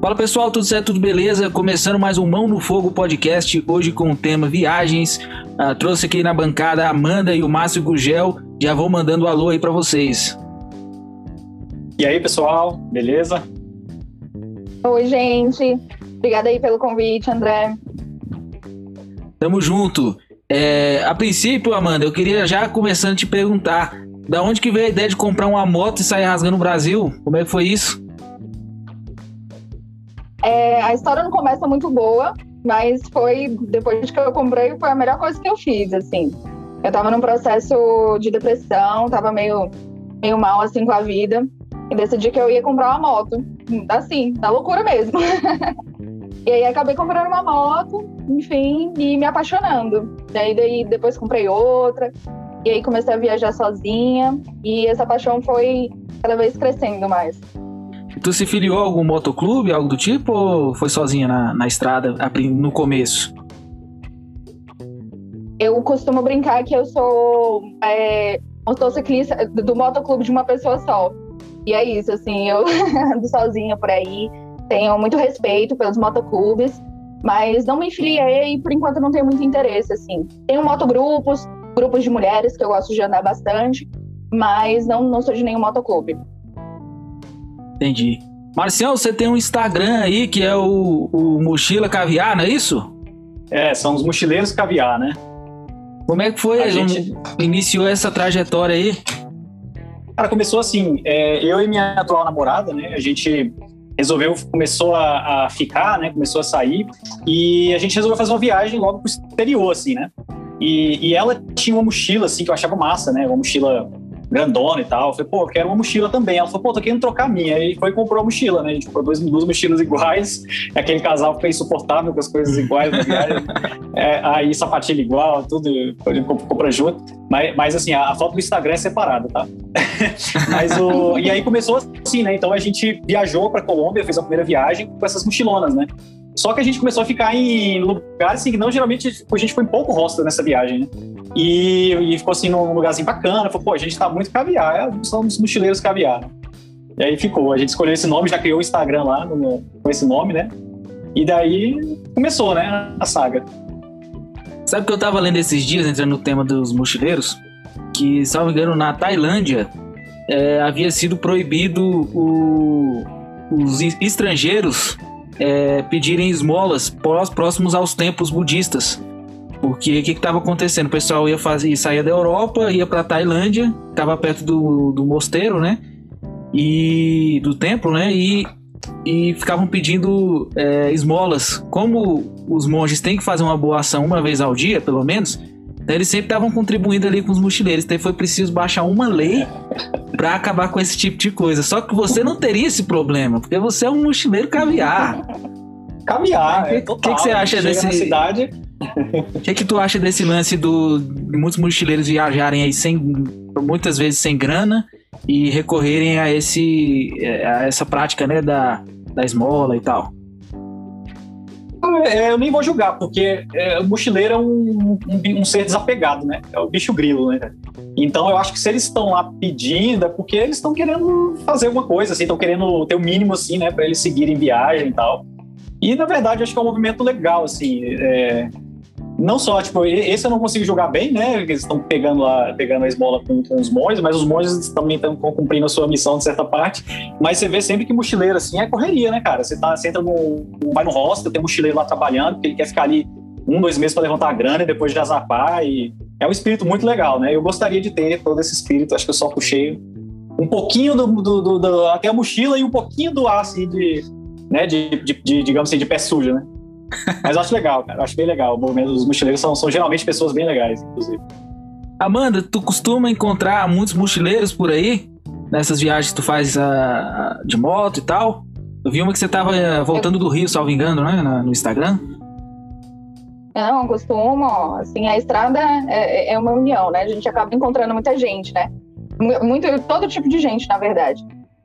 Fala pessoal, tudo certo, tudo beleza? Começando mais um Mão no Fogo podcast, hoje com o tema viagens. Uh, trouxe aqui na bancada a Amanda e o Márcio Gugel. Já vou mandando um alô aí para vocês. E aí pessoal, beleza? Oi gente, obrigada aí pelo convite, André. Tamo junto. É, a princípio, Amanda, eu queria já começando a te perguntar, da onde que veio a ideia de comprar uma moto e sair rasgando o Brasil? Como é que foi isso? É, a história não começa muito boa, mas foi depois que eu comprei foi a melhor coisa que eu fiz, assim. Eu tava num processo de depressão, tava meio meio mal assim com a vida e decidi que eu ia comprar uma moto, assim, na loucura mesmo. e aí acabei comprando uma moto, enfim, e me apaixonando. Daí, daí depois comprei outra, e aí comecei a viajar sozinha, e essa paixão foi cada vez crescendo mais. Tu se filiou a algum motoclube, algo do tipo, ou foi sozinha na, na estrada no começo? Eu costumo brincar que eu sou é, motociclista do motoclube de uma pessoa só. E é isso, assim, eu ando sozinha por aí, tenho muito respeito pelos motoclubes, mas não me filiei e por enquanto não tenho muito interesse, assim. Tenho motogrupos, grupos de mulheres que eu gosto de andar bastante, mas não, não sou de nenhum motoclube. Entendi. Marcial, você tem um Instagram aí que é o, o Mochila Caviar, não é isso? É, são os mochileiros caviar, né? Como é que foi? A gente iniciou essa trajetória aí? Cara, começou assim, é, eu e minha atual namorada, né? A gente resolveu, começou a, a, ficar, né? Começou a sair e a gente resolveu fazer uma viagem logo pro exterior, assim, né? E, e ela tinha uma mochila, assim, que eu achava massa, né? Uma mochila grandona e tal. Eu falei, pô, eu quero uma mochila também. Ela falou, pô, tô querendo trocar a minha. E foi e comprou a mochila, né? A gente comprou duas, duas mochilas iguais. Aquele casal fica insuportável com as coisas iguais na viagem. É, aí sapatilha igual, tudo, a gente compra junto. Mas, mas assim, a, a, foto do Instagram é separada, tá? mas o, e aí começou assim, né? Então a gente viajou para Colômbia, fez a primeira viagem com essas mochilonas, né? Só que a gente começou a ficar em lugares assim, que não geralmente a gente foi em pouco hostel nessa viagem, né? E, e ficou assim num lugarzinho bacana. Falou, pô, a gente tá muito caviar, é, somos mochileiros caviar. E aí ficou. A gente escolheu esse nome, já criou o Instagram lá no, com esse nome, né? E daí começou, né, a saga. Sabe que eu tava lendo esses dias, entrando no tema dos mochileiros, que, me engano, na Tailândia é, havia sido proibido o, os estrangeiros é, pedirem esmolas próximos aos templos budistas. Porque o que estava acontecendo? O pessoal ia fazer, saía da Europa, ia para Tailândia, estava perto do, do mosteiro, né? E do templo, né? E, e ficavam pedindo é, esmolas. Como os monges têm que fazer uma boa ação uma vez ao dia, pelo menos, então eles sempre estavam contribuindo ali com os mochileiros. Então foi preciso baixar uma lei para acabar com esse tipo de coisa. Só que você não teria esse problema, porque você é um mochileiro caviar. Caviar, é, O que, que, você acha desse. cidade. O que, que tu acha desse lance do de muitos mochileiros viajarem aí sem muitas vezes sem grana e recorrerem a esse a essa prática, né, da, da esmola e tal? É, eu nem vou julgar, porque é, o mochileiro é um, um, um, ser desapegado, né? É o bicho grilo, né? Então eu acho que se eles estão lá pedindo, é porque eles estão querendo fazer alguma coisa, assim, estão querendo ter o mínimo, assim, né? Para eles seguirem viagem e tal. E na verdade acho que é um movimento legal, assim. É, não só, tipo, esse eu não consigo jogar bem, né? Eles estão pegando lá, pegando a esmola com, com, os monges, mas os monges também estão cumprindo a sua missão de certa parte. Mas você vê sempre que mochileiro, assim, é correria, né, cara? Você, tá, você entra no. vai no hostel, tem um mochileiro lá trabalhando, porque ele quer ficar ali um, dois meses para levantar a grana e depois já zapar. E é um espírito muito legal, né? Eu gostaria de ter todo esse espírito, acho que eu só puxei um pouquinho do, do, do, do até a mochila e um pouquinho do ar, assim, de, né, de, de, de digamos assim, de pé sujo, né? Mas eu acho legal, cara. Eu acho bem legal. Os mochileiros são, são geralmente pessoas bem legais, inclusive. Amanda, tu costuma encontrar muitos mochileiros por aí? Nessas viagens que tu faz uh, de moto e tal? Eu vi uma que você tava uh, voltando do Rio, salvo engano, né? no Instagram. Não, costumo. Assim, a estrada é, é uma união, né? A gente acaba encontrando muita gente, né? Muito, todo tipo de gente, na verdade.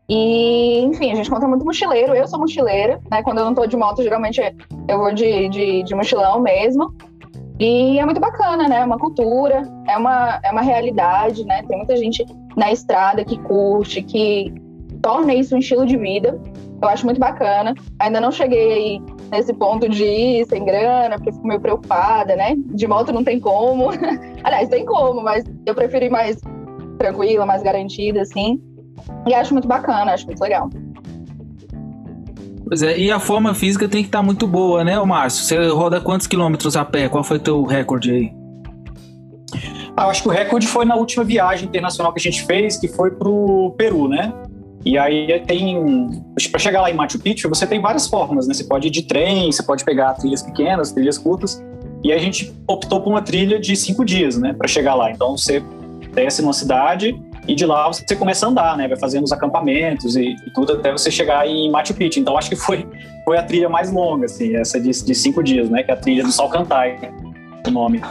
E, enfim, a gente encontra muito mochileiro. Eu sou mochileira, né? Quando eu não tô de moto, geralmente eu vou de, de, de mochilão mesmo. E é muito bacana, né? É uma cultura, é uma, é uma realidade, né? Tem muita gente na estrada que curte, que torna isso um estilo de vida. Eu acho muito bacana. Ainda não cheguei nesse ponto de ir sem grana, porque fico meio preocupada, né? De moto não tem como. Aliás, tem como, mas eu prefiro ir mais tranquila, mais garantida, assim. E acho muito bacana, acho muito legal. Pois é, e a forma física tem que estar tá muito boa, né, Márcio? Você roda quantos quilômetros a pé? Qual foi teu recorde aí? Ah, acho que o recorde foi na última viagem internacional que a gente fez, que foi pro Peru, né? E aí tem. Para chegar lá em Machu Picchu, você tem várias formas, né? Você pode ir de trem, você pode pegar trilhas pequenas, trilhas curtas. E a gente optou por uma trilha de cinco dias, né? Para chegar lá. Então você desce numa cidade e de lá você começa a andar, né? Vai fazendo os acampamentos e, e tudo até você chegar em Machu Picchu. Então acho que foi, foi a trilha mais longa, assim, essa de, de cinco dias, né? Que é a trilha do Salcantay, o nome.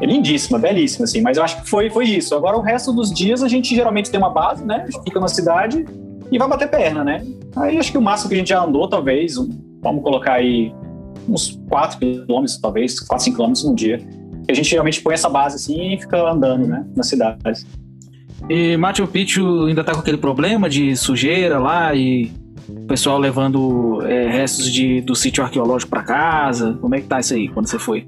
É lindíssima, belíssima, assim. Mas eu acho que foi, foi isso. Agora o resto dos dias a gente geralmente tem uma base, né? Fica na cidade e vai bater perna, né? Aí acho que o máximo que a gente já andou, talvez, vamos colocar aí uns 4 quilômetros, talvez, 4, 5 quilômetros num dia. A gente realmente põe essa base assim e fica andando, né, na cidade. E Machu Picchu ainda tá com aquele problema de sujeira lá e o pessoal levando é, restos de, do sítio arqueológico para casa. Como é que tá isso aí quando você foi?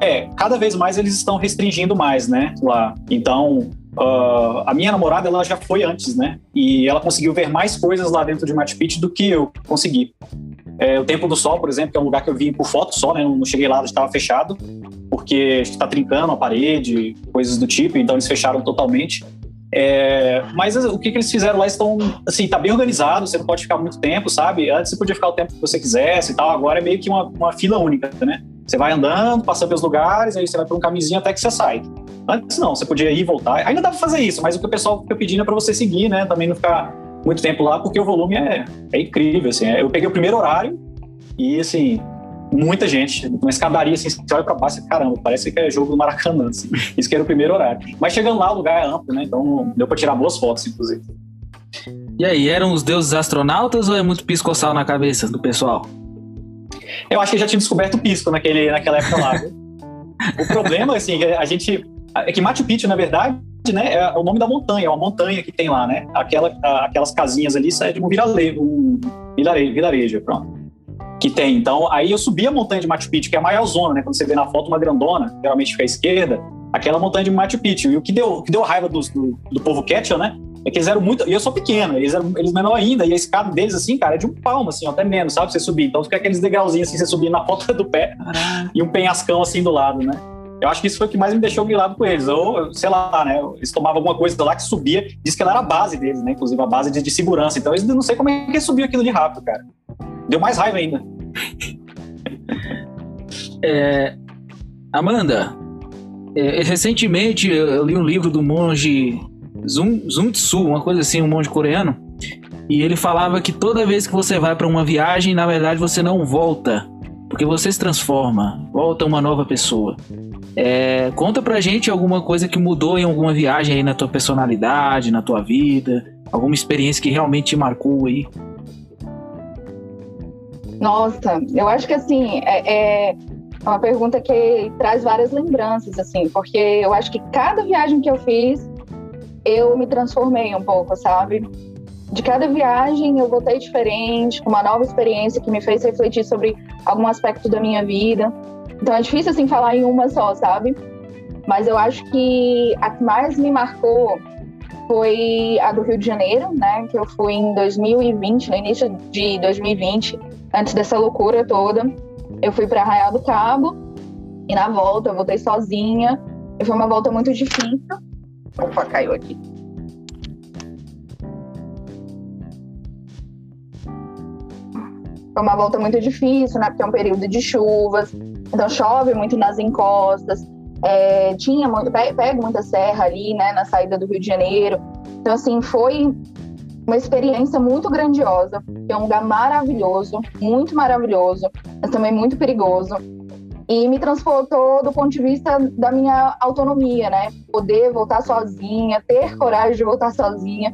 É, cada vez mais eles estão restringindo mais, né, lá. Então, Uh, a minha namorada, ela já foi antes, né? E ela conseguiu ver mais coisas lá dentro de Machu Picchu do que eu consegui. É, o Templo do Sol, por exemplo, que é um lugar que eu vim por foto só, né? Não cheguei lá, estava fechado, porque está trincando a parede, coisas do tipo, então eles fecharam totalmente. É, mas o que, que, eles fizeram lá estão, assim, tá bem organizado, você não pode ficar muito tempo, sabe? Antes você podia ficar o tempo que você quisesse e tal, agora é meio que uma, uma fila única, né? Você vai andando, passando pelos lugares, aí você vai por um caminhozinho até que você sai. Antes não, você podia ir e voltar. Ainda dá pra fazer isso, mas o que o pessoal fica pedindo é pra você seguir, né? Também não ficar muito tempo lá, porque o volume é, é incrível, assim. Eu peguei o primeiro horário e, assim, muita gente, uma escadaria, assim, você olha pra baixo e caramba, parece que é jogo do Maracanã, assim. Isso que era o primeiro horário. Mas chegando lá, o lugar é amplo, né? Então deu pra tirar boas fotos, inclusive. E aí, eram os deuses astronautas ou é muito piscoçal na cabeça do pessoal? Eu acho que já tinha descoberto o pisco naquele, naquela época lá. o problema, assim, a gente é que Machu Picchu, na verdade, né, é o nome da montanha, é uma montanha que tem lá, né? Aquela, aquelas casinhas ali, isso é de um vilarejo, um vilarejo, vilarejo, pronto. Que tem. Então, aí eu subi a montanha de Machu Picchu, que é a maior zona, né? Quando você vê na foto uma grandona, geralmente fica à esquerda, aquela montanha de Machu Picchu. E o que deu, o que deu raiva do, do, do povo Quechua, né? É que eles eram muito. E eu sou pequeno, eles eram eles menor ainda. E a escada deles, assim, cara, é de um palmo, assim, até menos, sabe? Você subir. Então fica aqueles degrauzinhos assim, você subir na ponta do pé e um penhascão assim do lado, né? Eu acho que isso foi o que mais me deixou grilado com eles. Ou, sei lá, né? Eles tomavam alguma coisa lá que subia, diz que ela era a base deles, né? Inclusive a base de, de segurança. Então eles não sei como é que subiam aquilo de rápido, cara. Deu mais raiva ainda. É, Amanda, é, recentemente eu li um livro do monge Sun, Sun Tzu, uma coisa assim, um monge coreano, e ele falava que toda vez que você vai para uma viagem, na verdade você não volta, porque você se transforma, volta uma nova pessoa. É, conta pra gente alguma coisa que mudou em alguma viagem aí na tua personalidade, na tua vida, alguma experiência que realmente te marcou aí. Nossa, eu acho que assim, é, é uma pergunta que traz várias lembranças, assim, porque eu acho que cada viagem que eu fiz, eu me transformei um pouco, sabe? De cada viagem eu voltei diferente, com uma nova experiência que me fez refletir sobre algum aspecto da minha vida. Então é difícil assim falar em uma só, sabe? Mas eu acho que a que mais me marcou foi a do Rio de Janeiro, né? Que eu fui em 2020, no início de 2020, antes dessa loucura toda. Eu fui para Arraial do Cabo e na volta eu voltei sozinha. Foi uma volta muito difícil. Opa, caiu aqui. Foi uma volta muito difícil, né? Porque é um período de chuvas. Então chove muito nas encostas. É, tinha muito, pega muita serra ali, né, na saída do Rio de Janeiro. Então, assim, foi uma experiência muito grandiosa, é um lugar maravilhoso, muito maravilhoso, mas também muito perigoso. E me transportou do ponto de vista da minha autonomia, né? Poder voltar sozinha, ter coragem de voltar sozinha.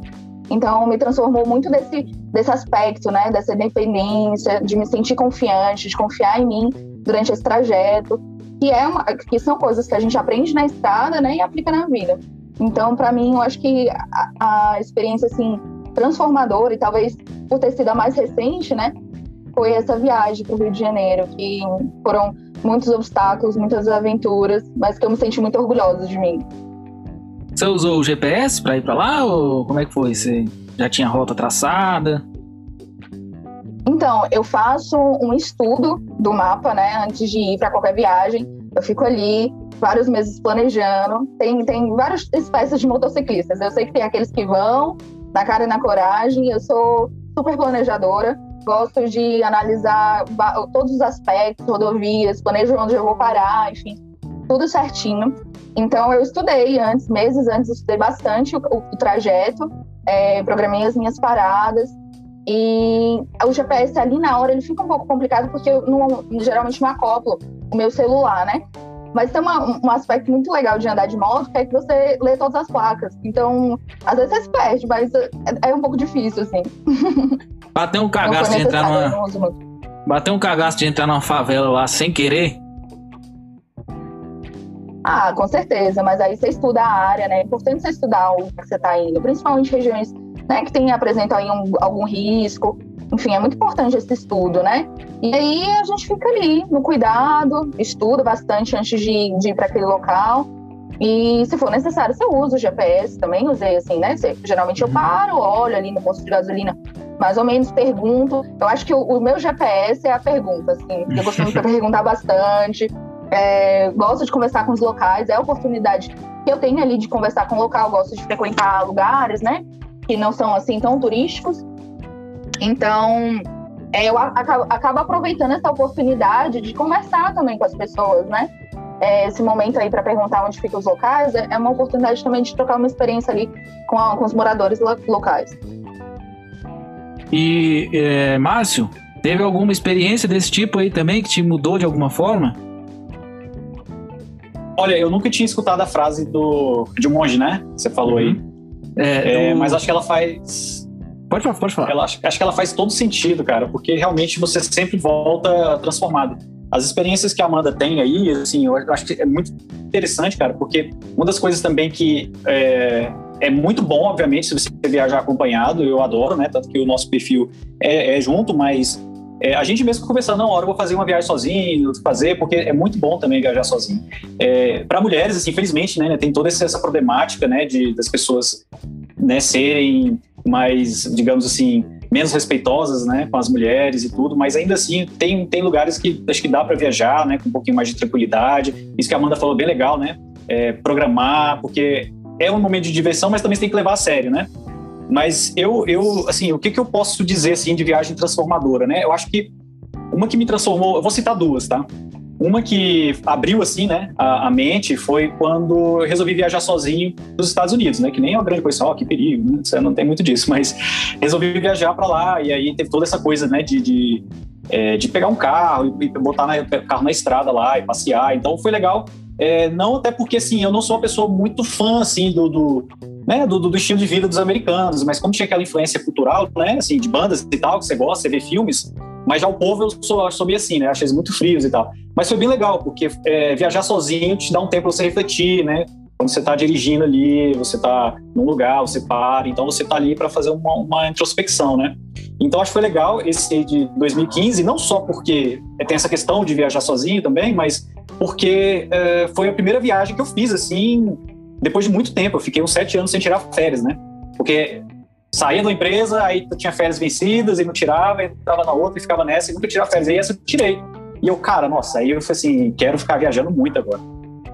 Então, me transformou muito desse, desse aspecto, né? Dessa independência, de me sentir confiante, de confiar em mim durante esse trajeto, que, é uma, que são coisas que a gente aprende na estrada, né? E aplica na vida. Então, para mim, eu acho que a, a experiência, assim, transformadora, e talvez por ter sido a mais recente, né? Foi essa viagem para o Rio de Janeiro, que foram muitos obstáculos, muitas aventuras, mas que eu me senti muito orgulhosa de mim. Você usou o GPS para ir para lá ou como é que foi? Você já tinha rota traçada? Então, eu faço um estudo do mapa, né, antes de ir para qualquer viagem. Eu fico ali vários meses planejando. Tem, tem várias espécies de motociclistas. Eu sei que tem aqueles que vão na cara e na coragem. Eu sou super planejadora. Gosto de analisar todos os aspectos, rodovias, planejo onde eu vou parar, enfim, tudo certinho. Então, eu estudei antes, meses antes, estudei bastante o, o trajeto, é, programei as minhas paradas. E o GPS ali na hora ele fica um pouco complicado porque eu não, geralmente não acoplo o meu celular, né? Mas tem uma, um aspecto muito legal de andar de moto, que é que você lê todas as placas. Então, às vezes você se perde, mas é, é um pouco difícil, assim. Bater um cagaço de entrar numa. Bater um cagaço de entrar numa favela lá sem querer. Ah, com certeza, mas aí você estuda a área, né? É importante você estudar o que você está indo, principalmente regiões né, que tem, apresentam aí um, algum risco. Enfim, é muito importante esse estudo, né? E aí a gente fica ali no cuidado, estuda bastante antes de, de ir para aquele local. E se for necessário, você usa o GPS também, usei assim, né? Você, geralmente eu paro, olho ali no posto de gasolina, mais ou menos pergunto. Eu acho que o, o meu GPS é a pergunta, assim, eu costumo perguntar bastante. É, gosto de conversar com os locais, é a oportunidade que eu tenho ali de conversar com o local, gosto de frequentar lugares, né? Que não são assim tão turísticos. Então, é, eu acabo, acabo, aproveitando essa oportunidade de conversar também com as pessoas, né? É, esse momento aí para perguntar onde ficam os locais é, é, uma oportunidade também de trocar uma experiência ali com, a, com os moradores locais. E, é, Márcio, teve alguma experiência desse tipo aí também que te mudou de alguma forma? Olha, eu nunca tinha escutado a frase do de um monge, né? Você falou uhum. aí. É, é, Mas acho que ela faz. Pode falar, pode falar. Ela, acho, acho que ela faz todo sentido, cara, porque realmente você sempre volta transformado. As experiências que a Amanda tem aí, assim, eu acho que é muito interessante, cara, porque uma das coisas também que é, é muito bom, obviamente, se você viajar acompanhado, eu adoro, né? Tanto que o nosso perfil é, é junto, mas é, a gente mesmo conversando, não, hora eu vou fazer uma viagem sozinho, fazer, porque é muito bom também viajar sozinho. É, para mulheres, assim, infelizmente, né, tem toda essa problemática, né, de, das pessoas, né, serem mais, digamos assim, menos respeitosas, né, com as mulheres e tudo, mas ainda assim tem, tem lugares que acho que dá para viajar, né, com um pouquinho mais de tranquilidade. Isso que a Amanda falou bem legal, né, é, programar, porque é um momento de diversão, mas também você tem que levar a sério, né? Mas eu, eu assim, o que, que eu posso dizer assim de viagem transformadora, né? Eu acho que uma que me transformou, eu vou citar duas, tá? Uma que abriu assim, né, a, a, mente foi quando eu resolvi viajar sozinho dos Estados Unidos, né? Que nem é uma grande coisa, ó, oh, que perigo, né? Você não tem muito disso, mas resolvi viajar para lá e aí teve toda essa coisa, né, de, de, é, de pegar um carro e botar o carro na estrada lá e passear. Então foi legal. É, não até porque assim, eu não sou uma pessoa muito fã assim do, do né, do, do, estilo de vida dos americanos, mas como tinha aquela influência cultural, né, assim, de bandas e tal, que você gosta, você vê filmes, mas já o povo eu sou, sou meio assim, né, achei eles muito frios e tal. Mas foi bem legal, porque é, viajar sozinho te dá um tempo pra você refletir, né, quando você está dirigindo ali, você está num lugar, você para, então você está ali para fazer uma, uma, introspecção, né? Então acho que foi legal esse de 2015, não só porque tem essa questão de viajar sozinho também, mas porque é, foi a primeira viagem que eu fiz assim depois de muito tempo, eu fiquei uns sete anos sem tirar férias, né? Porque saía da empresa, aí tinha férias vencidas e não tirava, entrava na outra e ficava nessa e nunca tirava férias. Aí essa eu tirei. E eu, cara, nossa, aí eu falei assim, quero ficar viajando muito agora.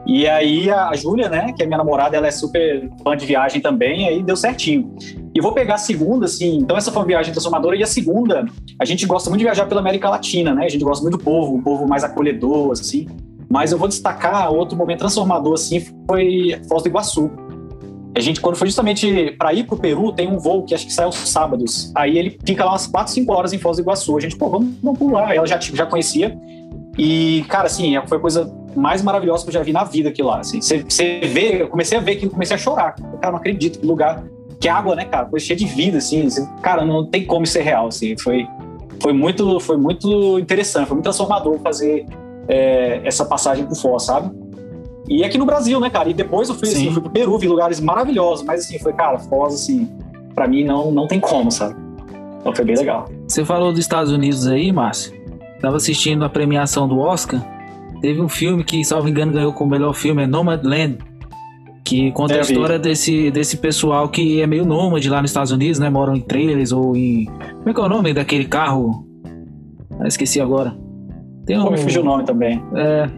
E aí a Júlia, né, que é minha namorada, ela é super fã de viagem também, aí deu certinho. E vou pegar a segunda, assim, então essa foi uma viagem transformadora, e a segunda, a gente gosta muito de viajar pela América Latina, né, a gente gosta muito do povo, um povo mais acolhedor, assim. Mas eu vou destacar outro momento transformador, assim, foi Foz do Iguaçu. A gente, quando foi justamente para ir para o Peru, tem um voo que acho que sai aos sábados. Aí ele fica lá umas 4, 5 horas em Foz do Iguaçu. A gente, pô, vamos, vamos pular. Ela já, já conhecia. E, cara, assim, foi coisa mais maravilhosa que eu já vi na vida aqui lá. Assim. Você, você vê, eu comecei a ver que comecei a chorar. Cara, não acredito que lugar. Que água, né, cara? Coisa cheia de vida, assim. Cara, não tem como ser real, assim. Foi, foi, muito, foi muito interessante, foi muito transformador fazer é, essa passagem por Foz, sabe? E aqui no Brasil, né, cara? E depois eu fui, assim, fui pro Peru, vi lugares maravilhosos, mas assim, foi, cara, Foz, assim, para mim não, não tem como, sabe? Então foi bem legal. Você falou dos Estados Unidos aí, Márcio. Tava assistindo a premiação do Oscar. Teve um filme que, salvo engano, ganhou como melhor filme, é Nomadland. Que conta é, a história desse, desse pessoal que é meio nômade lá nos Estados Unidos, né? Moram em trailers ou em. Como é que é o nome daquele carro? Ah, esqueci agora. Tem um. Me fugiu o nome também. É.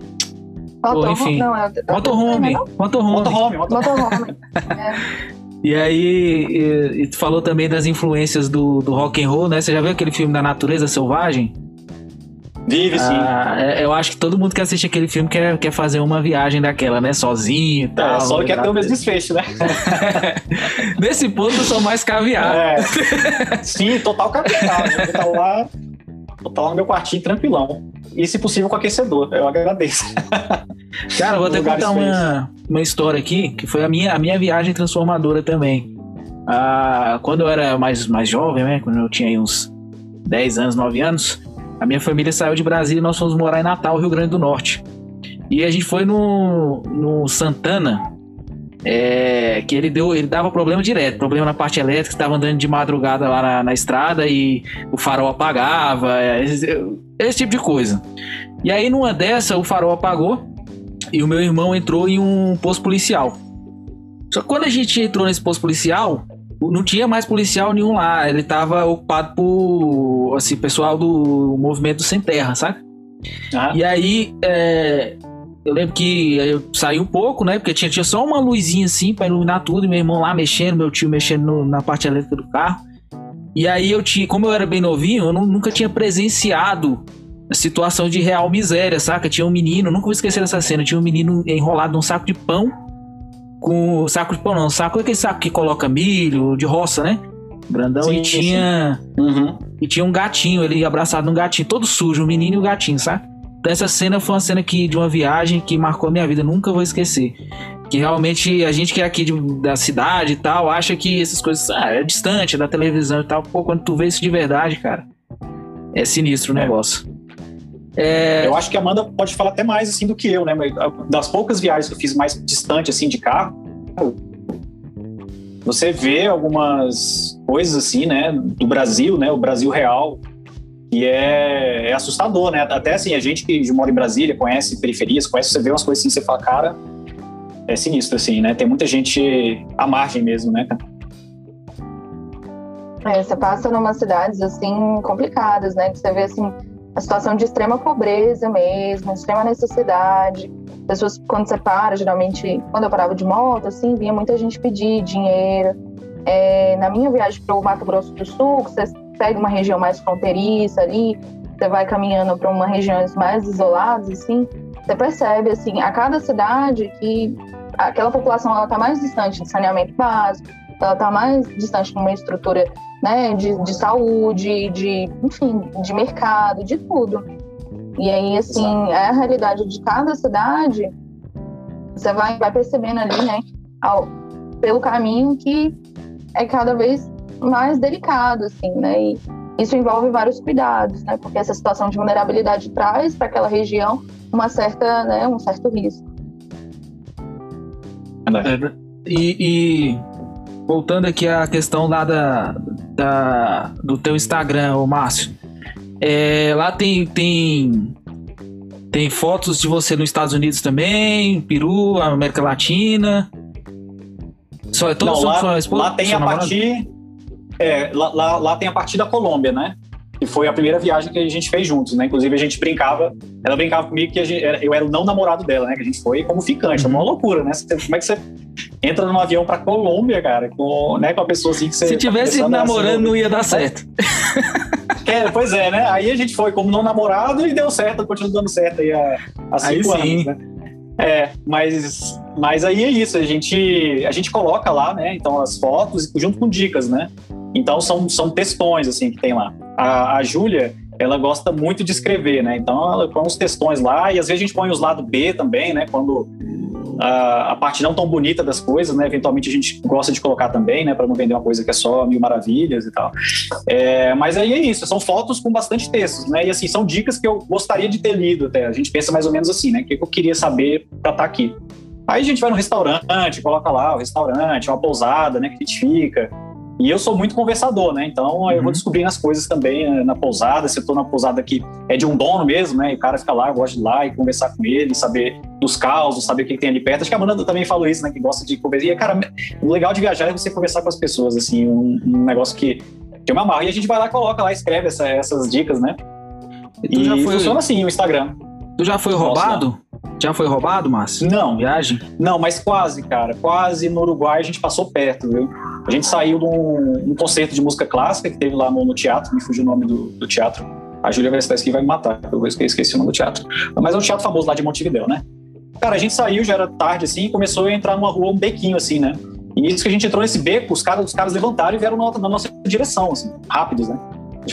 Ou, enfim. Não, é, motorhome. Motorhome. Motorhome. Motorhome. é. E aí, e, e, tu falou também das influências do, do rock and roll, né? Você já viu aquele filme da Natureza Selvagem? Vive, sim. Ah, é, eu acho que todo mundo que assiste aquele filme quer, quer fazer uma viagem daquela, né? Sozinho e é, tal. É, só quer ter o mesmo desfecho, né? Nesse ponto eu sou mais caviar. É. Sim, total caviar. Né? Eu lá, eu tá lá no meu quartinho tranquilão. E se possível com aquecedor. Eu agradeço. Cara, eu vou até contar uma, uma história aqui, que foi a minha, a minha viagem transformadora também. Ah, quando eu era mais, mais jovem, né? Quando eu tinha uns 10 anos, 9 anos, a minha família saiu de Brasília e nós fomos morar em Natal, Rio Grande do Norte. E a gente foi no, no Santana, é, que ele deu, ele dava problema direto, problema na parte elétrica, estava andando de madrugada lá na, na, estrada e o farol apagava, é, esse, esse, tipo de coisa. E aí numa dessa o farol apagou e o meu irmão entrou em um posto policial. Só que quando a gente entrou nesse posto policial, não tinha mais policial nenhum lá. Ele estava ocupado por, assim, pessoal do movimento Sem Terra, sabe? Ah. E aí, é, eu lembro que eu saí um pouco, né? Porque tinha, tinha só uma luzinha assim para iluminar tudo. E meu irmão lá mexendo, meu tio mexendo no, na parte elétrica do carro. E aí eu tinha, como eu era bem novinho, eu não, nunca tinha presenciado a situação de real miséria, saca? Tinha um menino, nunca vou esquecer dessa cena, tinha um menino enrolado num saco de pão com saco de pão, não, saco é aquele saco que coloca milho, de roça, né? Grandão sim, e tinha. Uhum. E tinha um gatinho, ele abraçado num gatinho, todo sujo, o menino e o gatinho, sabe? Então essa cena foi uma cena que, de uma viagem que marcou a minha vida, nunca vou esquecer. Que realmente a gente que é aqui de, da cidade e tal, acha que essas coisas ah, é distante da televisão e tal. Pô, quando tu vê isso de verdade, cara, é sinistro o é. negócio. É... Eu acho que a Amanda pode falar até mais assim do que eu, né? Das poucas viagens que eu fiz mais distante assim de carro, você vê algumas coisas assim, né, do Brasil, né, o Brasil real, e é, é, assustador, né? Até assim, a gente que mora em Brasília, conhece periferias, conhece, você vê umas coisas assim, você fala, cara, é sinistro, assim, né? Tem muita gente à margem mesmo, né, É, você passa em umas cidades, assim, complicadas, né? Que você vê, assim, situação de extrema pobreza mesmo, extrema necessidade. Pessoas, quando você para, geralmente, quando eu parava de moto, assim, vinha muita gente pedir dinheiro. É, na minha viagem para o Mato Grosso do Sul, você pega uma região mais fronteiriça ali, você vai caminhando para uma regiões mais isoladas, assim, você percebe, assim, a cada cidade que aquela população ela está mais distante de saneamento básico, ela está mais distante de uma estrutura né, de, de saúde, de, enfim, de mercado, de tudo. E aí, assim, é a realidade de cada cidade, você vai, vai percebendo ali, né, ao, pelo caminho que é cada vez mais delicado, assim, né, e isso envolve vários cuidados, né, porque essa situação de vulnerabilidade traz para aquela região uma certa, né, um certo risco. É, e, e voltando aqui à questão lá da, da, do teu Instagram, o Márcio. É, lá tem, tem tem fotos de você nos Estados Unidos também, Peru, América Latina. Só é todo Não, lá, lá tem a partir é, lá, lá, lá, tem a partir da Colômbia, né? Que foi a primeira viagem que a gente fez juntos, né? Inclusive a gente brincava, ela brincava comigo que gente, eu era o não namorado dela, né? Que a gente foi como ficante, é uma loucura, né? Como é que você entra num avião pra Colômbia, cara, com, né, com a pessoa assim que você. Se tá tivesse namorando, assim, não ia dar certo. É, pois é, né? Aí a gente foi como não namorado e deu certo, continua dando certo aí há, há cinco aí anos, né? É, mas, mas aí é isso, a gente, a gente coloca lá, né? Então as fotos junto com dicas, né? Então são, são textões assim que tem lá. A, a Júlia, ela gosta muito de escrever, né? Então ela põe uns textões lá e às vezes a gente põe os lados B também, né? Quando a, a, parte não tão bonita das coisas, né? Eventualmente a gente gosta de colocar também, né? Para não vender uma coisa que é só mil maravilhas e tal. É, mas aí é isso, são fotos com bastante textos, né? E assim, são dicas que eu gostaria de ter lido até. A gente pensa mais ou menos assim, né? O que eu queria saber para estar tá aqui. Aí a gente vai no restaurante, coloca lá o restaurante, uma pousada, né? Que a gente fica. E eu sou muito conversador, né? Então uhum. eu vou uhum. descobrindo as coisas também né, na pousada. Se eu tô na pousada que é de um dono mesmo, né? E o cara fica lá, eu gosto de ir lá e conversar com ele, saber dos causos, saber o que, tem ali perto. Acho que a Amanda também falou isso, né? Que gosta de conversar. E, cara, o legal de viajar é você conversar com as pessoas, assim, um, um negócio que, que eu me amarro. E a gente vai lá, coloca lá, escreve essa, essas dicas, né? E, e já foi... funciona assim o Instagram. Tu já foi roubado? Já foi roubado, Márcio? Não. Viagem? Não, mas quase, cara. Quase no Uruguai a gente passou perto, viu? A gente saiu de um, um concerto de música clássica que teve lá no, no teatro, me fugiu o nome do, do teatro. A Júlia aqui vai me matar, eu esqueci o nome do teatro. Mas é um teatro famoso lá de Montevideo, né? Cara, a gente saiu, já era tarde assim, e começou a entrar numa rua, um bequinho assim, né? E isso que a gente entrou nesse beco, os caras, os caras levantaram e vieram na, na nossa direção, assim, rápidos, né?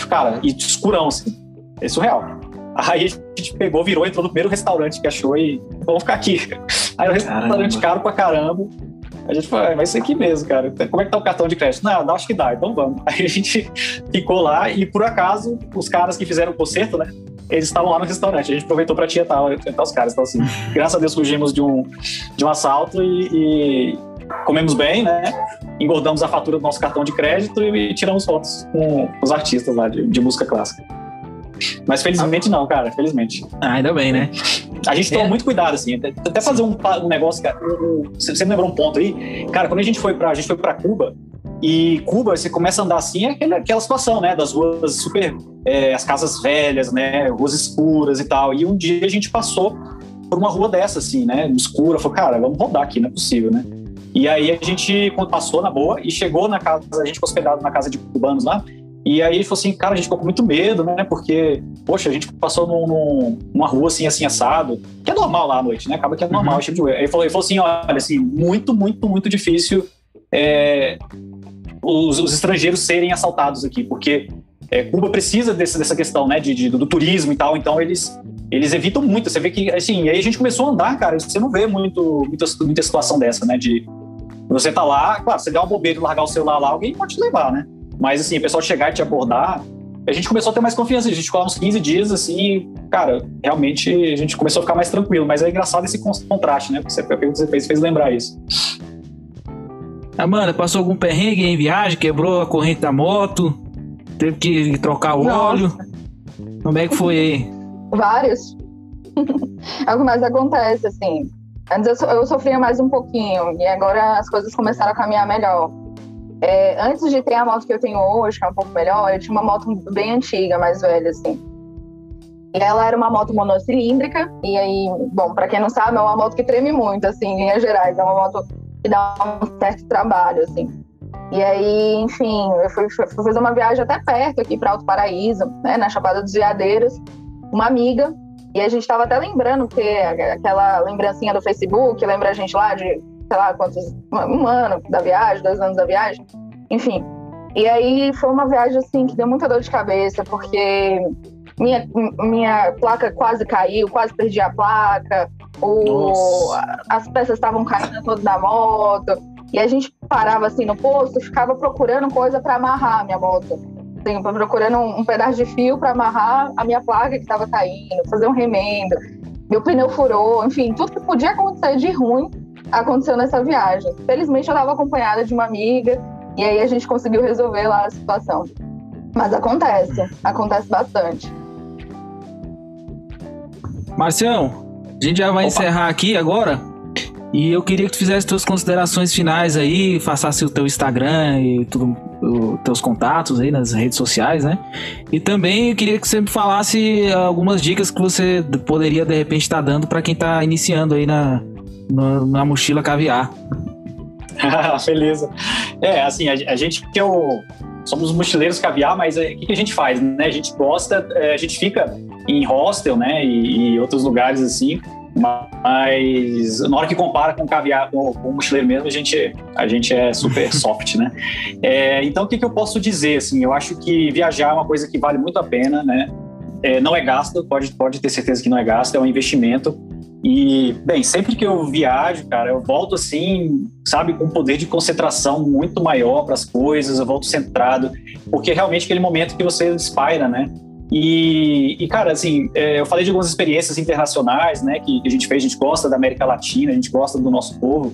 Cara, e escurão, assim. É surreal. Aí a gente pegou, virou, entrou no primeiro restaurante que achou e vamos ficar aqui. Aí o restaurante caro pra caramba. A gente falou, ah, vai ser aqui mesmo, cara. Como é que tá o cartão de crédito? Não, acho que dá, então vamos. Aí a gente ficou lá e, por acaso, os caras que fizeram o concerto, né? Eles estavam lá no restaurante. A gente aproveitou para tietar, tietar os caras. Então, assim, graças a Deus fugimos de um, de um assalto e, e comemos bem, né? Engordamos a fatura do nosso cartão de crédito e, e tiramos fotos com os artistas lá de, de música clássica. Mas felizmente não, cara, felizmente. Ah, ainda bem, né? A gente toma é. muito cuidado, assim. Até fazer um, um negócio, cara. Um, você me lembrou um ponto aí? Cara, quando a gente foi pra, a gente foi pra Cuba, e Cuba, você começa a andar assim, é aquela, aquela situação, né? Das ruas super. É, as casas velhas, né? Ruas escuras e tal. E um dia a gente passou por uma rua dessa, assim, né? Escura. Falou, cara, vamos rodar aqui, não é possível, né? E aí a gente passou na boa e chegou na casa, a gente ficou hospedado na casa de cubanos lá. E aí ele falou assim, cara, a gente ficou com muito medo, né? Porque, poxa, a gente passou num, num, numa rua assim, assim, assado, que é normal lá à noite, né? Acaba que é normal uhum. tipo de. Aí ele falou, ele falou assim, olha, assim, muito, muito, muito difícil é, os, os, estrangeiros serem assaltados aqui, porque é, Cuba precisa desse, dessa questão, né, de, de, do turismo e tal, então eles eles evitam muito. Você vê que, assim, aí a gente começou a andar, cara, você não vê muito, muita, muita situação dessa, né, de você tá lá, claro, você der uma bobeira e largar o celular lá, alguém pode te levar, né? Mas, assim, o pessoal chegar e te abordar, a gente começou a ter mais confiança. A gente ficou uns 15 dias, assim, cara, realmente a gente começou a ficar mais tranquilo. Mas é engraçado esse contraste, né? Porque a pergunta que você fez fez lembrar isso. Amanda, passou algum perrengue em viagem? Quebrou a corrente da moto? Teve que trocar o Nossa. óleo? Como é que foi aí? Vários. é o que mais acontece, assim. Antes eu, eu sofria mais um pouquinho, e agora as coisas começaram a caminhar melhor. É, antes de ter a moto que eu tenho hoje, que é um pouco melhor, eu tinha uma moto bem antiga, mais velha, assim. E ela era uma moto monocilíndrica, e aí, bom, para quem não sabe, é uma moto que treme muito, assim, em linhas gerais. É uma moto que dá um certo trabalho, assim. E aí, enfim, eu fui, fui fazer uma viagem até perto aqui para Alto Paraíso, né, na Chapada dos Veadeiros, uma amiga, e a gente estava até lembrando, porque aquela lembrancinha do Facebook lembra a gente lá de sei lá quantos, um ano da viagem, dois anos da viagem, enfim. E aí foi uma viagem assim que deu muita dor de cabeça, porque minha, minha placa quase caiu, quase perdi a placa, o, as peças estavam caindo todas da moto. E a gente parava assim no posto, ficava procurando coisa para amarrar a minha moto. Assim, procurando um, um pedaço de fio para amarrar a minha placa que estava caindo, fazer um remendo. Meu pneu furou, enfim, tudo que podia acontecer de ruim aconteceu nessa viagem. Felizmente eu estava acompanhada de uma amiga e aí a gente conseguiu resolver lá a situação. Mas acontece, acontece bastante. Marcião, a gente já vai Opa. encerrar aqui agora. E eu queria que tu fizesse tuas considerações finais aí, façasse o teu Instagram e tudo, os teus contatos aí nas redes sociais, né? E também eu queria que você me falasse algumas dicas que você poderia de repente estar tá dando para quem está iniciando aí na, na, na mochila caviar. Beleza. É, assim, a, a gente que é o, somos mochileiros caviar, mas é, o que, que, a gente faz, né? A gente gosta, é, a gente fica em hostel, né, e, e, outros lugares assim, mas na hora que compara com caviar, com, com o mochileiro mesmo, a gente, a gente é super soft, né? É, então, o que, que eu posso dizer, assim, eu acho que viajar é uma coisa que vale muito a pena, né? É, não é gasto, pode, pode ter certeza que não é gasto, é um investimento. E, bem, sempre que eu viajo, cara, eu volto assim, sabe, com um poder de concentração muito maior para as coisas, eu volto centrado, porque é realmente aquele momento que você inspira, né? E, e, cara, assim, é, eu falei de algumas experiências internacionais, né, que, que, a gente fez, a gente gosta da América Latina, a gente gosta do nosso povo,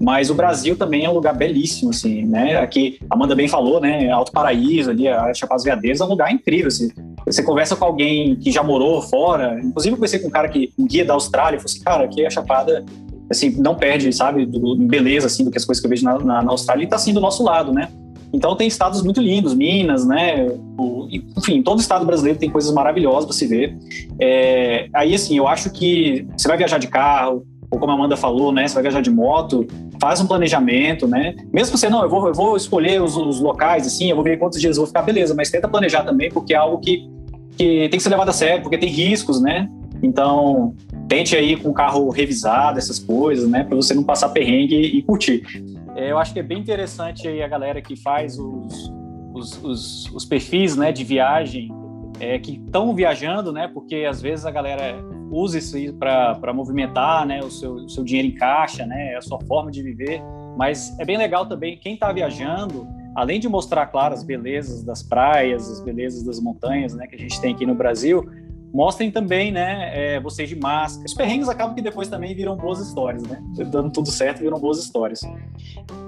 mas o Brasil também é um lugar belíssimo, assim, né, aqui, Amanda bem falou, né, Alto Paraíso, ali, a Chapada Veadeiros é um lugar incrível, assim, você conversa com alguém que já morou fora, inclusive eu conversei com um cara que, um guia da Austrália, falou assim, cara, aqui a Chapada, assim, não perde, sabe, do, beleza, assim, do que as coisas que eu vejo na, na, na Austrália, e tá assim do nosso lado, né, então tem estados muito lindos, Minas, né? O, enfim, todo estado brasileiro tem coisas maravilhosas para se ver. É, aí, assim, eu acho que você vai viajar de carro, ou como a Amanda falou, né? Você vai viajar de moto, faz um planejamento, né? Mesmo você, não, eu vou, eu vou escolher os, os locais, assim, eu vou ver quantos dias eu vou ficar, beleza, mas tenta planejar também, porque é algo que, que tem que ser levado a sério, porque tem riscos, né? Então, tente aí com o carro revisado, essas coisas, né? Para você não passar perrengue e curtir. É, eu acho que é bem interessante aí a galera que faz os, os, os, os perfis né, de viagem, é, que estão viajando, né? Porque às vezes a galera usa isso para movimentar né, o, seu, o seu dinheiro em caixa, né? É a sua forma de viver. Mas é bem legal também quem está viajando, além de mostrar, claro, as belezas das praias, as belezas das montanhas né, que a gente tem aqui no Brasil, mostrem também, né, é, vocês de máscara. Os perrengues acabam que depois também viram boas histórias, né? Dando tudo certo, viram boas histórias.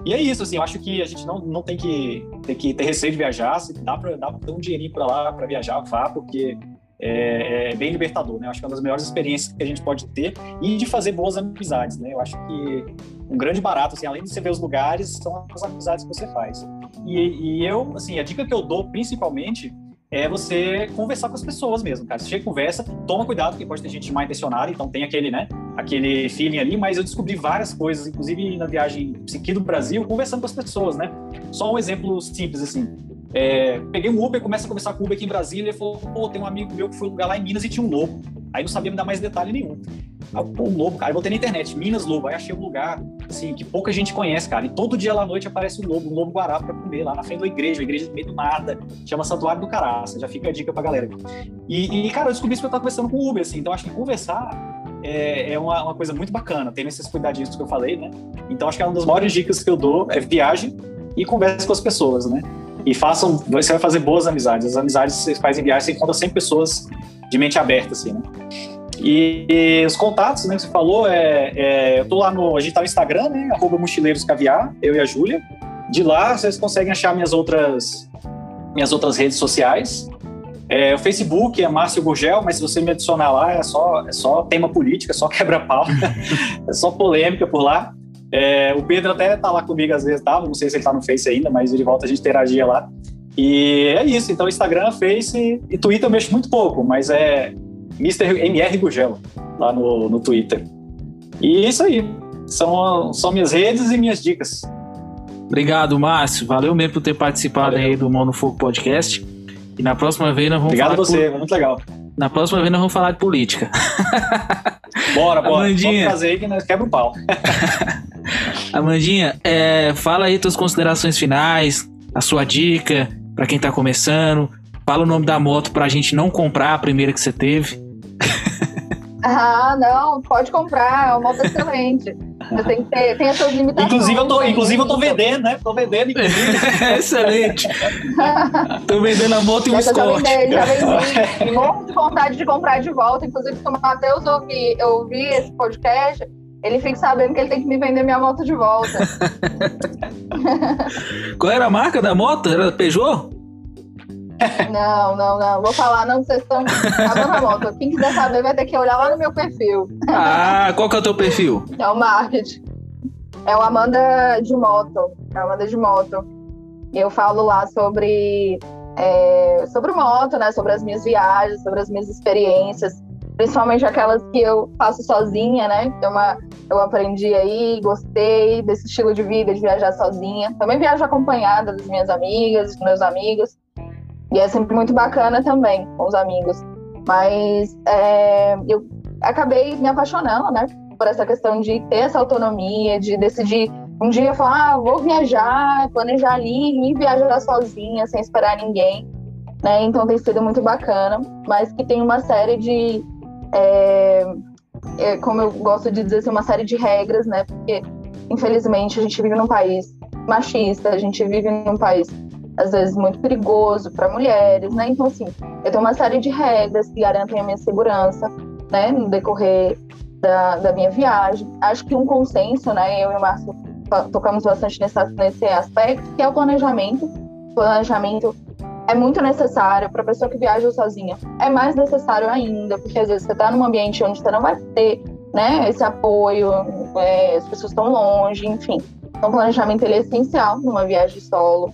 E é isso, assim, eu acho que a gente não, não tem, que, tem que ter receio de viajar, se dá para dar um dinheirinho para lá para viajar, vá, porque é, é, bem libertador, né? Eu acho que é uma das melhores experiências que a gente pode ter e de fazer boas amizades, né? Eu acho que um grande barato, assim, além de você ver os lugares, são as amizades que você faz. E, e eu, assim, a dica que eu dou principalmente é você conversar com as pessoas mesmo, cara. Você chega e conversa, toma cuidado, porque pode ter gente mal intencionada, então tem aquele, né, aquele feeling ali, mas eu descobri várias coisas, inclusive na viagem aqui do Brasil, conversando com as pessoas, né? Só um exemplo simples, assim. É, peguei um Uber, começa a conversar com o Uber aqui em Brasília, ele falou, pô, tem um amigo meu que foi um lugar lá em Minas e tinha um lobo. Aí não sabia me dar mais detalhe nenhum. Aí, pô, lobo, cara, eu botei na internet, Minas Lobo, aí achei um lugar, assim, que pouca gente conhece, cara, e todo dia lá à noite aparece um lobo, um lobo guará pra comer, lá na frente da igreja, a igreja meio do nada, chama Santuário do Caraça, já fica a dica pra galera. E, e cara, eu descobri isso que eu tava conversando com o Uber, assim, então acho que conversar é, é uma, uma, coisa muito bacana, tem esses cuidadinhos que eu falei, né? Então acho que é uma das maiores dicas que eu dou é viagem e converse com as pessoas, né? E façam, você vai fazer boas amizades. As amizades que você faz em viagem, você encontra sempre pessoas de mente aberta, assim, né? E, e, os contatos, né, que você falou, é, é, eu tô lá no, a gente tá no Instagram, né, arroba Mochileiros Caviar, eu e a Júlia. De lá, vocês conseguem achar minhas outras, minhas outras redes sociais. É, o Facebook é Márcio Gurgel, mas se você me adicionar lá, é só, é só tema política, é só quebra-pau, é só polêmica por lá. É, o Pedro até tá lá comigo às vezes, tá? Não sei se ele tá no Face ainda, mas ele volta, a gente interagia lá. E é isso, então Instagram, Face e Twitter eu mexo muito pouco, mas é Mr. MR Gugelo, lá no, no Twitter. E é isso aí. São, são minhas redes e minhas dicas. Obrigado, Márcio. Valeu mesmo por ter participado Valeu. aí do Mão no Fogo Podcast. E na próxima vez nós vamos Obrigado falar. Obrigado a você, por... muito legal. Na próxima vez nós vamos falar de política. Bora, bora. Amandinha. Vamos fazer aí que nós quebra o pau. Amandinha, é, fala aí tuas considerações finais, a sua dica para quem tá começando. Fala o nome da moto pra gente não comprar a primeira que você teve. Ah, não, pode comprar, é uma moto excelente. Mas tem, que ter, tem as suas limitações. Inclusive eu tô, inclusive eu tô vendendo, né? Tô vendendo, excelente. tô vendendo a moto e um Scott. Já vendi, já vendi. Morro de vontade de comprar de volta. Inclusive, se o Matheus ouvir, ouvir esse podcast, ele fica sabendo que ele tem que me vender minha moto de volta. Qual era a marca da moto? Era Peugeot? Não, não, não. Vou falar, não, vocês estão acabando a moto. Quem quiser saber vai ter que olhar lá no meu perfil. Ah, qual que é o teu perfil? É o marketing. É o Amanda de Moto. É o Amanda de Moto. Eu falo lá sobre, é, sobre moto, né? Sobre as minhas viagens, sobre as minhas experiências. Principalmente aquelas que eu faço sozinha, né? Que é uma, eu aprendi aí, gostei desse estilo de vida, de viajar sozinha. Também viajo acompanhada das minhas amigas, dos meus amigos. E é sempre muito bacana também com os amigos. Mas é, eu acabei me apaixonando, né? Por essa questão de ter essa autonomia, de decidir um dia falar, ah, vou viajar, planejar ali e viajar sozinha, sem esperar ninguém. Né? Então tem sido muito bacana, mas que tem uma série de. É, é, como eu gosto de dizer, assim, uma série de regras, né? Porque, infelizmente, a gente vive num país machista, a gente vive num país às vezes muito perigoso para mulheres, né? Então, assim, eu tenho uma série de regras que garantem a minha segurança, né, no decorrer da, da minha viagem. Acho que um consenso, né, eu e o Márcio tocamos bastante nesse, nesse aspecto, que é o planejamento. Planejamento é muito necessário para pessoa que viaja sozinha. É mais necessário ainda, porque às vezes você está num ambiente onde você não vai ter né, esse apoio, é, as pessoas estão longe, enfim. Então, o planejamento ele é essencial numa viagem solo.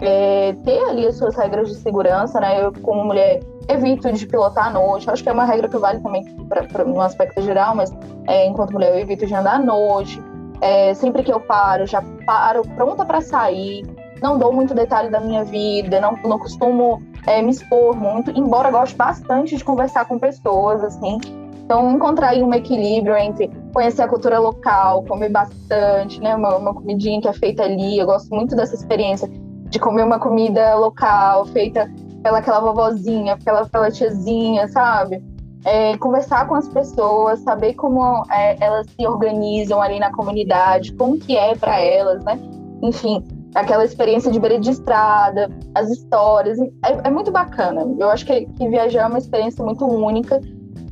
É, ter ali as suas regras de segurança, né? Eu, como mulher, evito de pilotar à noite. Acho que é uma regra que vale também para um aspecto geral, mas é, enquanto mulher, eu evito de andar à noite. É, sempre que eu paro, já paro pronta para sair. Não dou muito detalhe da minha vida, não, não costumo é, me expor muito, embora goste bastante de conversar com pessoas, assim. Então, encontrar aí um equilíbrio entre conhecer a cultura local, comer bastante, né? Uma, uma comidinha que é feita ali. Eu gosto muito dessa experiência de comer uma comida local, feita pela aquela vovozinha, pela, pela tiazinha, sabe? É, conversar com as pessoas, saber como é, elas se organizam ali na comunidade, como que é para elas, né? Enfim, aquela experiência de beira de estrada, as histórias, é, é muito bacana. Eu acho que, que viajar é uma experiência muito única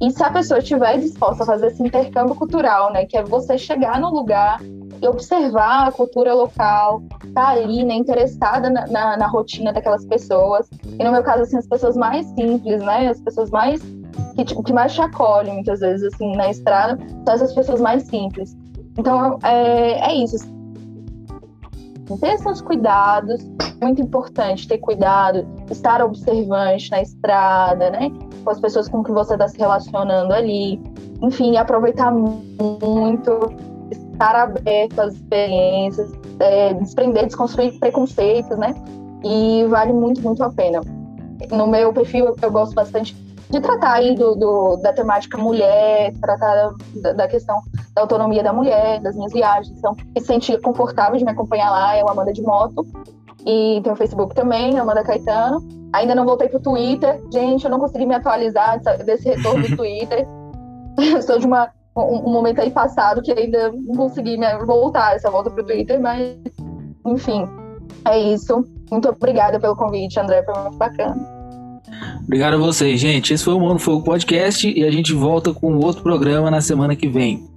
e se a pessoa estiver disposta a fazer esse intercâmbio cultural, né, que é você chegar no lugar e observar a cultura local, tá ali, né, interessada na, na, na, rotina daquelas pessoas. E no meu caso, assim, as pessoas mais simples, né, as pessoas mais que, que mais te acolhem muitas vezes assim na estrada são essas pessoas mais simples. Então é, é isso. Ter seus cuidados, muito importante ter cuidado, estar observante na estrada, né? Com as pessoas com que você está se relacionando ali. Enfim, aproveitar muito, estar aberto às experiências, é, desprender, desconstruir preconceitos, né? E vale muito, muito a pena. No meu perfil, eu gosto bastante de tratar aí do, do, da temática mulher, tratar da, da, questão da autonomia da mulher, das minhas viagens. Então, me sentir confortável de me acompanhar lá, é o Amanda de Moto. E tem o Facebook também, Amanda Caetano. Ainda não voltei pro Twitter. Gente, eu não consegui me atualizar desse retorno do Twitter. Estou de uma, um, um, momento aí passado que ainda não consegui voltar essa volta pro Twitter, mas enfim, é isso. Muito obrigada pelo convite, André, foi muito bacana. Obrigado a vocês, gente. Esse foi o Mundo Fogo Podcast e a gente volta com outro programa na semana que vem.